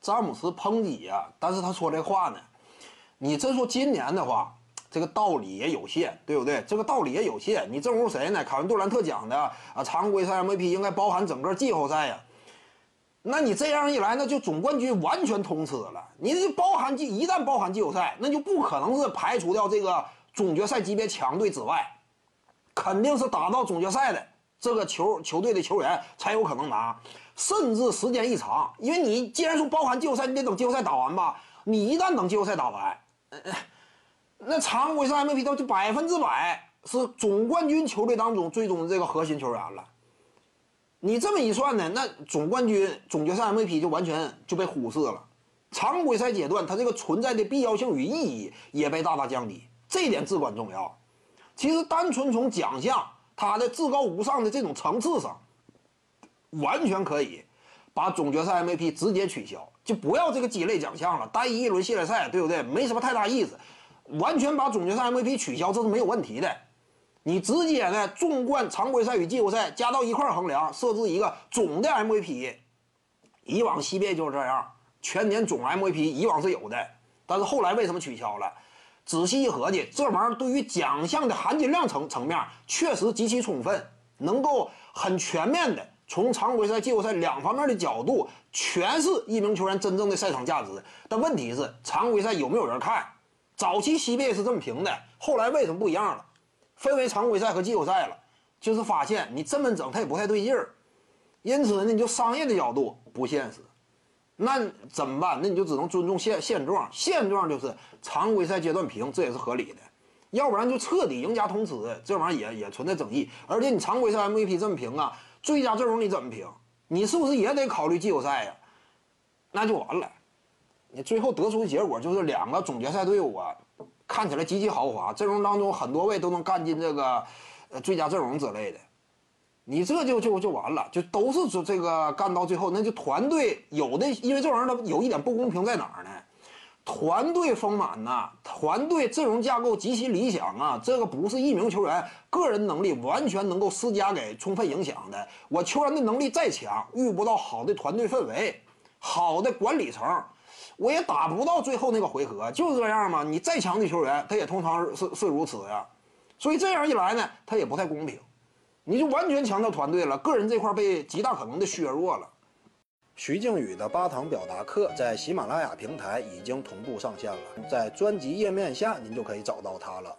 詹姆斯抨击呀，但是他说这话呢，你真说今年的话，这个道理也有限，对不对？这个道理也有限。你正如谁呢？凯文杜兰特讲的啊，常规赛 MVP 应该包含整个季后赛呀。那你这样一来，那就总冠军完全通吃了。你这包含季，一旦包含季后赛，那就不可能是排除掉这个总决赛级别强队之外，肯定是打到总决赛的这个球球队的球员才有可能拿。甚至时间一长，因为你既然说包含季后赛，你得等季后赛打完吧。你一旦等季后赛打完，那常规赛 MVP 都就百分之百是总冠军球队当中最终的这个核心球员了。你这么一算呢，那总冠军、总决赛 MVP 就完全就被忽视了。常规赛阶段，它这个存在的必要性与意义也被大大降低，这一点至关重要。其实，单纯从奖项他的至高无上的这种层次上。完全可以把总决赛 MVP 直接取消，就不要这个鸡肋奖项了，单一一轮系列赛，对不对？没什么太大意思，完全把总决赛 MVP 取消，这是没有问题的。你直接呢，纵观常规赛与季后赛加到一块衡量，设置一个总的 MVP。以往西边就是这样，全年总 MVP 以往是有的，但是后来为什么取消了？仔细一合计，这玩意儿对于奖项的含金量层层面确实极其充分，能够很全面的。从常规赛、季后赛两方面的角度，全是一名球员真正的赛场价值。但问题是，常规赛有没有人看？早期西贝是这么评的，后来为什么不一样了？分为常规赛和季后赛了，就是发现你这么整，它也不太对劲儿。因此呢，你就商业的角度不现实。那怎么办？那你就只能尊重现现状。现状就是常规赛阶段评，这也是合理的。要不然就彻底赢家通吃，这玩意儿也也存在争议。而且你常规赛 MVP 这么评啊？最佳阵容你怎么评？你是不是也得考虑季后赛呀？那就完了。你最后得出的结果就是两个总决赛队伍啊，看起来极其豪华，阵容当中很多位都能干进这个呃最佳阵容之类的。你这就就就完了，就都是说这个干到最后，那就团队有的，因为这玩意儿它有一点不公平在哪儿呢？团队丰满呐，团队阵容架构极其理想啊！这个不是一名球员个人能力完全能够施加给充分影响的。我球员的能力再强，遇不到好的团队氛围、好的管理层，我也打不到最后那个回合。就是这样嘛，你再强的球员，他也通常是是如此呀。所以这样一来呢，他也不太公平。你就完全强调团队了，个人这块被极大可能的削弱了。徐静宇的八堂表达课在喜马拉雅平台已经同步上线了，在专辑页面下您就可以找到它了。